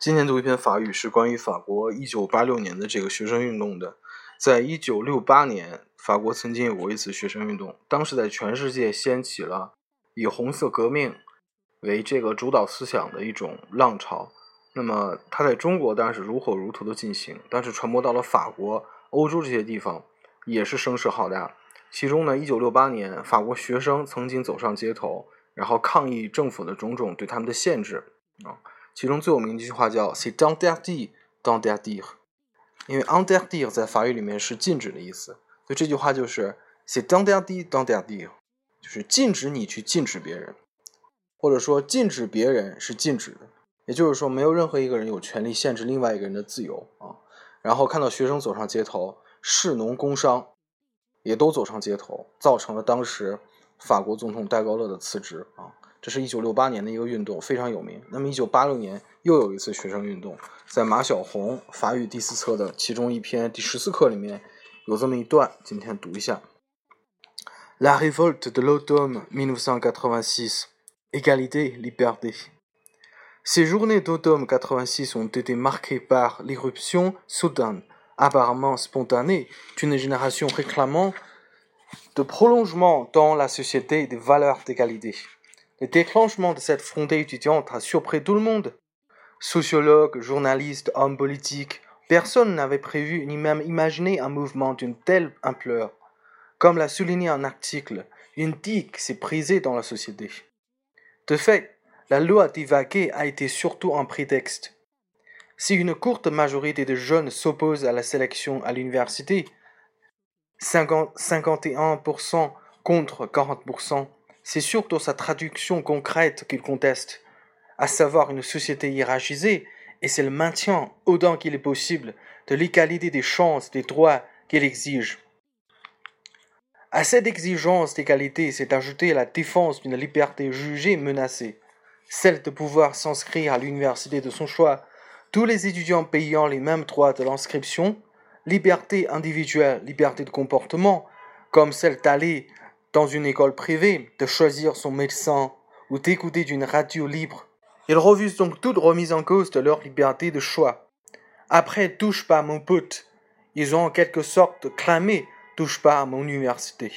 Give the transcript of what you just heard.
今天读一篇法语，是关于法国一九八六年的这个学生运动的。在一九六八年，法国曾经有过一次学生运动，当时在全世界掀起了以红色革命为这个主导思想的一种浪潮。那么，它在中国当然是如火如荼的进行，但是传播到了法国、欧洲这些地方也是声势浩大。其中呢，一九六八年，法国学生曾经走上街头，然后抗议政府的种种对他们的限制啊。其中最有名的一句话叫 “c'est interdit d'interdire”，因为 “interdit” 在法语里面是禁止的意思，所以这句话就是 “c'est interdit d'interdire”，就是禁止你去禁止别人，或者说禁止别人是禁止的，也就是说没有任何一个人有权利限制另外一个人的自由啊。然后看到学生走上街头，士农工商也都走上街头，造成了当时法国总统戴高乐的辞职啊。这是一九六八年的一个运动，非常有名。那么一九八六年又有一次学生运动，在马小红法语第四册的其中一篇第十四课里面有这么一段，今天读一下：La révolte de l'automne 1986, égalité, liberté. Ces journées d'automne 86 ont été marquées par l'irruption soudaine, apparemment spontanée, d'une génération réclamant de prolongement dans la société des valeurs d'égalité. Le déclenchement de cette fondée étudiante a surpris tout le monde. Sociologues, journalistes, hommes politiques, personne n'avait prévu ni même imaginé un mouvement d'une telle ampleur. Comme l'a souligné un article, une digue s'est brisée dans la société. De fait, la loi divaguée a été surtout un prétexte. Si une courte majorité de jeunes s'oppose à la sélection à l'université, 51% contre 40%, c'est surtout sa traduction concrète qu'il conteste, à savoir une société hiérarchisée, et c'est le maintien, autant qu'il est possible, de l'égalité des chances, des droits qu'il exige. À cette exigence d'égalité s'est ajoutée la défense d'une liberté jugée menacée, celle de pouvoir s'inscrire à l'université de son choix, tous les étudiants payant les mêmes droits de l'inscription, liberté individuelle, liberté de comportement, comme celle d'aller dans une école privée, de choisir son médecin ou d'écouter d'une radio libre. Ils refusent donc toute remise en cause de leur liberté de choix. Après touche pas à mon pote, ils ont en quelque sorte clamé touche pas à mon université.